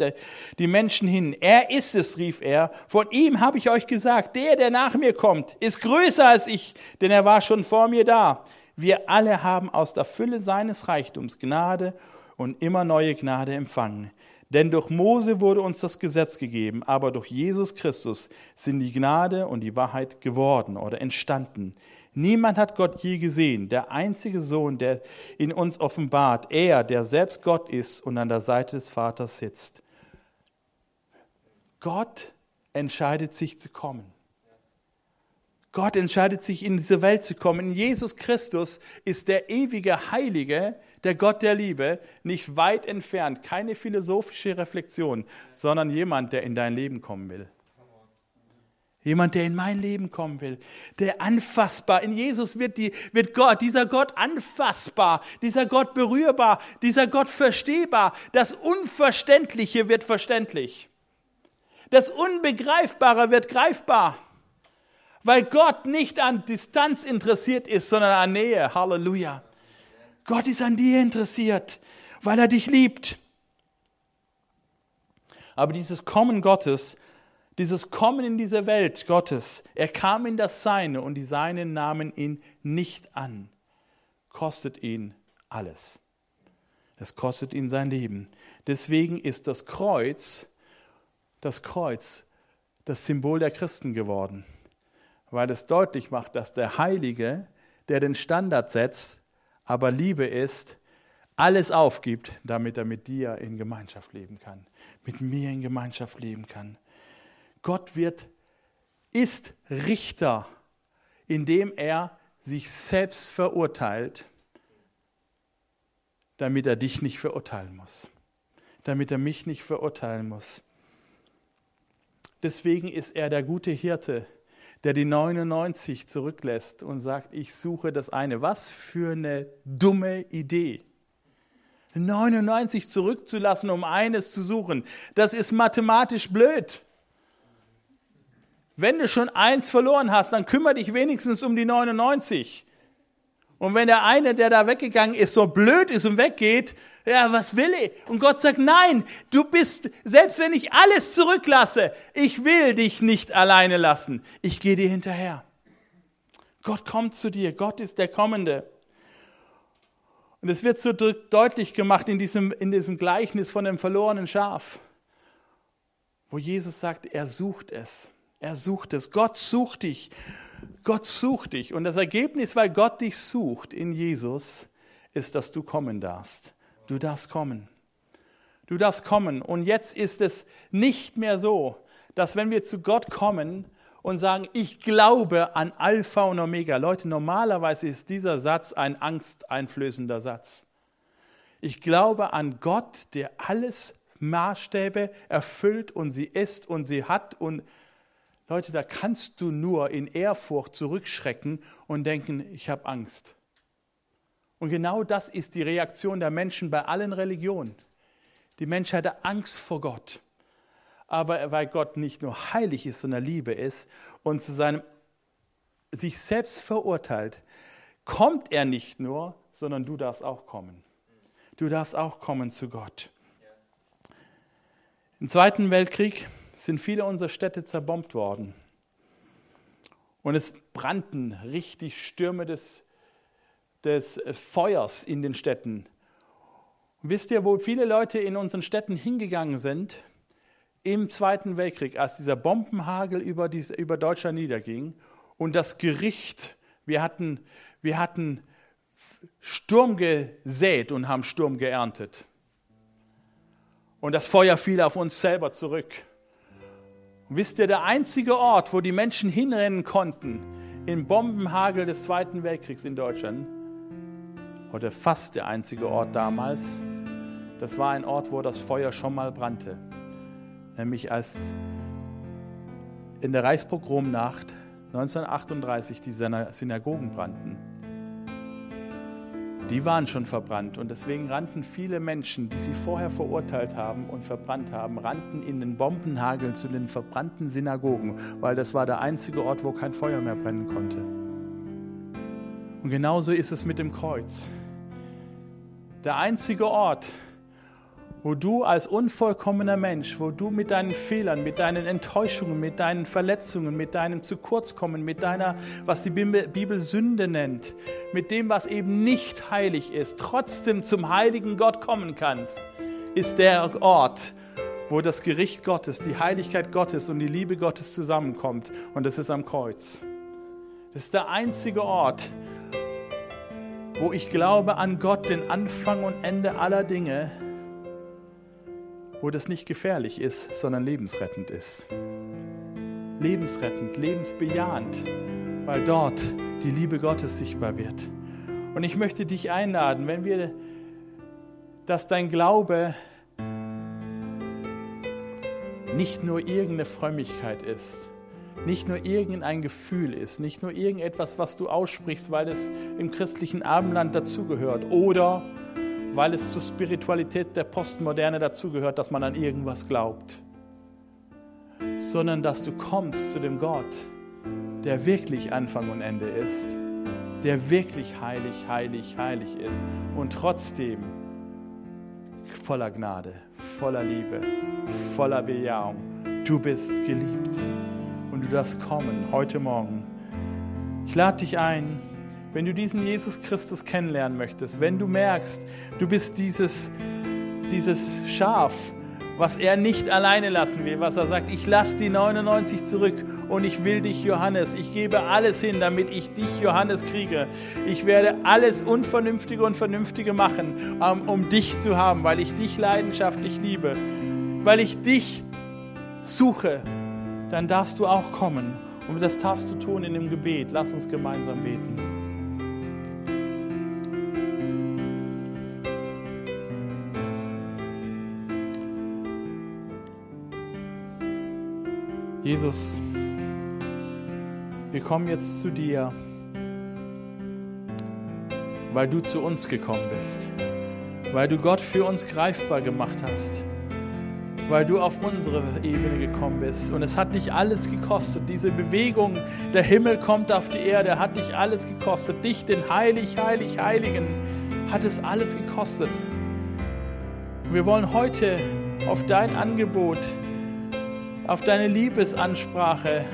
die Menschen hin. Er ist es, rief er. Von ihm habe ich euch gesagt, der, der nach mir kommt, ist größer als ich, denn er war schon vor mir da. Wir alle haben aus der Fülle seines Reichtums Gnade und immer neue Gnade empfangen. Denn durch Mose wurde uns das Gesetz gegeben, aber durch Jesus Christus sind die Gnade und die Wahrheit geworden oder entstanden. Niemand hat Gott je gesehen, der einzige Sohn, der in uns offenbart, er, der selbst Gott ist und an der Seite des Vaters sitzt. Gott entscheidet sich zu kommen. Gott entscheidet sich in diese Welt zu kommen. Jesus Christus ist der ewige Heilige, der Gott der Liebe, nicht weit entfernt, keine philosophische Reflexion, sondern jemand, der in dein Leben kommen will. Jemand, der in mein Leben kommen will, der anfassbar. In Jesus wird, die, wird Gott, dieser Gott anfassbar, dieser Gott berührbar, dieser Gott verstehbar. Das Unverständliche wird verständlich. Das Unbegreifbare wird greifbar. Weil Gott nicht an Distanz interessiert ist, sondern an Nähe. Halleluja. Gott ist an dir interessiert, weil er dich liebt. Aber dieses Kommen Gottes dieses Kommen in diese Welt Gottes, er kam in das Seine und die Seinen nahmen ihn nicht an, kostet ihn alles. Es kostet ihn sein Leben. Deswegen ist das Kreuz, das Kreuz, das Symbol der Christen geworden, weil es deutlich macht, dass der Heilige, der den Standard setzt, aber Liebe ist, alles aufgibt, damit er mit dir in Gemeinschaft leben kann, mit mir in Gemeinschaft leben kann. Gott wird, ist Richter, indem er sich selbst verurteilt, damit er dich nicht verurteilen muss, damit er mich nicht verurteilen muss. Deswegen ist er der gute Hirte, der die 99 zurücklässt und sagt, ich suche das eine. Was für eine dumme Idee. 99 zurückzulassen, um eines zu suchen. Das ist mathematisch blöd. Wenn du schon eins verloren hast, dann kümmere dich wenigstens um die 99. Und wenn der eine, der da weggegangen ist, so blöd ist und weggeht, Ja, was will ich? Und Gott sagt, nein, du bist, selbst wenn ich alles zurücklasse, ich will dich nicht alleine lassen. Ich gehe dir hinterher. Gott kommt zu dir. Gott ist der Kommende. Und es wird so deutlich gemacht in diesem, in diesem Gleichnis von dem verlorenen Schaf, wo Jesus sagt, er sucht es. Er sucht es. Gott sucht dich. Gott sucht dich. Und das Ergebnis, weil Gott dich sucht in Jesus, ist, dass du kommen darfst. Du darfst kommen. Du darfst kommen. Und jetzt ist es nicht mehr so, dass wenn wir zu Gott kommen und sagen, ich glaube an Alpha und Omega. Leute, normalerweise ist dieser Satz ein angsteinflößender Satz. Ich glaube an Gott, der alles Maßstäbe erfüllt und sie ist und sie hat. Und Leute, da kannst du nur in Ehrfurcht zurückschrecken und denken, ich habe Angst. Und genau das ist die Reaktion der Menschen bei allen Religionen. Die Menschheit hat Angst vor Gott. Aber weil Gott nicht nur heilig ist, sondern Liebe ist und zu seinem sich selbst verurteilt, kommt er nicht nur, sondern du darfst auch kommen. Du darfst auch kommen zu Gott. Im Zweiten Weltkrieg sind viele unserer Städte zerbombt worden. Und es brannten richtig Stürme des des Feuers in den Städten. Und wisst ihr, wo viele Leute in unseren Städten hingegangen sind? Im Zweiten Weltkrieg, als dieser Bombenhagel über, diese, über Deutschland niederging und das Gericht, wir hatten, wir hatten Sturm gesät und haben Sturm geerntet. Und das Feuer fiel auf uns selber zurück. Wisst ihr, der einzige Ort, wo die Menschen hinrennen konnten, im Bombenhagel des Zweiten Weltkriegs in Deutschland, oder fast der einzige Ort damals. Das war ein Ort, wo das Feuer schon mal brannte. Nämlich als in der Reichspogromnacht 1938 die Synagogen brannten. Die waren schon verbrannt und deswegen rannten viele Menschen, die sie vorher verurteilt haben und verbrannt haben, rannten in den Bombenhagel zu den verbrannten Synagogen, weil das war der einzige Ort, wo kein Feuer mehr brennen konnte. Und genauso ist es mit dem Kreuz der einzige Ort, wo du als unvollkommener Mensch, wo du mit deinen Fehlern, mit deinen Enttäuschungen, mit deinen Verletzungen, mit deinem Zukurzkommen, mit deiner, was die Bibel Sünde nennt, mit dem, was eben nicht heilig ist, trotzdem zum heiligen Gott kommen kannst, ist der Ort, wo das Gericht Gottes, die Heiligkeit Gottes und die Liebe Gottes zusammenkommt. Und das ist am Kreuz. Das ist der einzige Ort, wo ich glaube an Gott, den Anfang und Ende aller Dinge, wo das nicht gefährlich ist, sondern lebensrettend ist. Lebensrettend, lebensbejahend, weil dort die Liebe Gottes sichtbar wird. Und ich möchte dich einladen, wenn wir, dass dein Glaube nicht nur irgendeine Frömmigkeit ist, nicht nur irgendein Gefühl ist, nicht nur irgendetwas, was du aussprichst, weil es im christlichen Abendland dazugehört oder weil es zur Spiritualität der Postmoderne dazugehört, dass man an irgendwas glaubt, sondern dass du kommst zu dem Gott, der wirklich Anfang und Ende ist, der wirklich heilig, heilig, heilig ist und trotzdem voller Gnade, voller Liebe, voller Bejahung. Du bist geliebt und du darfst kommen heute Morgen. Ich lade dich ein, wenn du diesen Jesus Christus kennenlernen möchtest, wenn du merkst, du bist dieses, dieses Schaf, was er nicht alleine lassen will, was er sagt, ich lasse die 99 zurück und ich will dich, Johannes. Ich gebe alles hin, damit ich dich, Johannes, kriege. Ich werde alles Unvernünftige und Vernünftige machen, um, um dich zu haben, weil ich dich leidenschaftlich liebe, weil ich dich suche, dann darfst du auch kommen. Und das darfst du tun in dem Gebet. Lass uns gemeinsam beten. Jesus, wir kommen jetzt zu dir, weil du zu uns gekommen bist, weil du Gott für uns greifbar gemacht hast weil du auf unsere Ebene gekommen bist. Und es hat dich alles gekostet. Diese Bewegung, der Himmel kommt auf die Erde, hat dich alles gekostet. Dich, den Heilig, Heilig, Heiligen, hat es alles gekostet. Wir wollen heute auf dein Angebot, auf deine Liebesansprache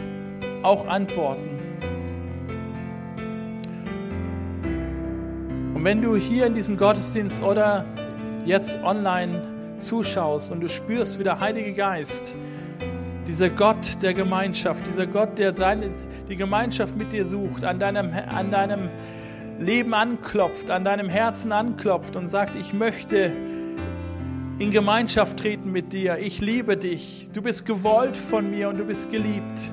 auch antworten. Und wenn du hier in diesem Gottesdienst oder jetzt online zuschaust und du spürst, wie der Heilige Geist, dieser Gott der Gemeinschaft, dieser Gott, der seine, die Gemeinschaft mit dir sucht, an deinem, an deinem Leben anklopft, an deinem Herzen anklopft und sagt, ich möchte in Gemeinschaft treten mit dir, ich liebe dich, du bist gewollt von mir und du bist geliebt,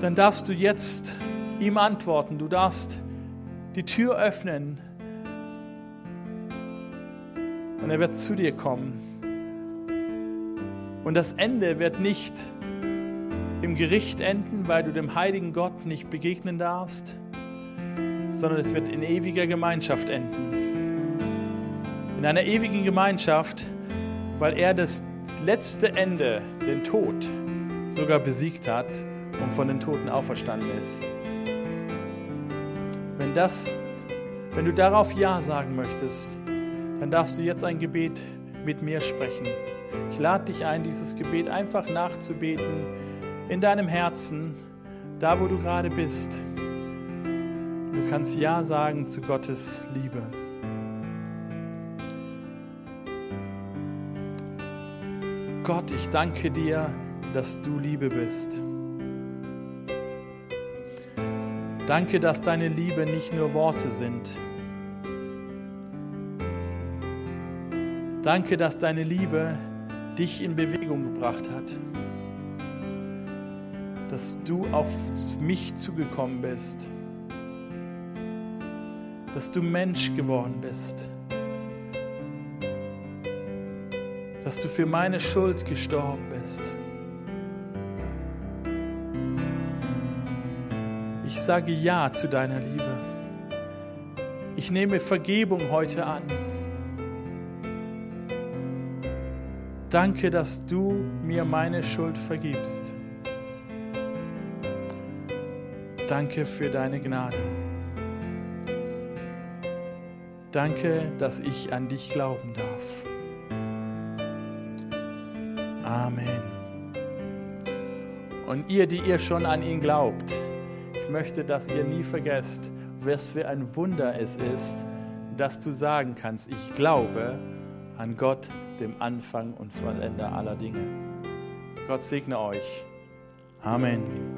dann darfst du jetzt ihm antworten, du darfst die Tür öffnen. Und er wird zu dir kommen. Und das Ende wird nicht im Gericht enden, weil du dem heiligen Gott nicht begegnen darfst, sondern es wird in ewiger Gemeinschaft enden. In einer ewigen Gemeinschaft, weil er das letzte Ende, den Tod, sogar besiegt hat und von den Toten auferstanden ist. Wenn, das, wenn du darauf Ja sagen möchtest, dann darfst du jetzt ein Gebet mit mir sprechen. Ich lade dich ein, dieses Gebet einfach nachzubeten in deinem Herzen, da wo du gerade bist. Du kannst Ja sagen zu Gottes Liebe. Gott, ich danke dir, dass du Liebe bist. Danke, dass deine Liebe nicht nur Worte sind. Danke, dass deine Liebe dich in Bewegung gebracht hat. Dass du auf mich zugekommen bist. Dass du Mensch geworden bist. Dass du für meine Schuld gestorben bist. Ich sage Ja zu deiner Liebe. Ich nehme Vergebung heute an. Danke, dass du mir meine Schuld vergibst. Danke für deine Gnade. Danke, dass ich an dich glauben darf. Ihr, die ihr schon an ihn glaubt, ich möchte, dass ihr nie vergesst, was für ein Wunder es ist, dass du sagen kannst, ich glaube an Gott, dem Anfang und Vollender aller Dinge. Gott segne euch. Amen.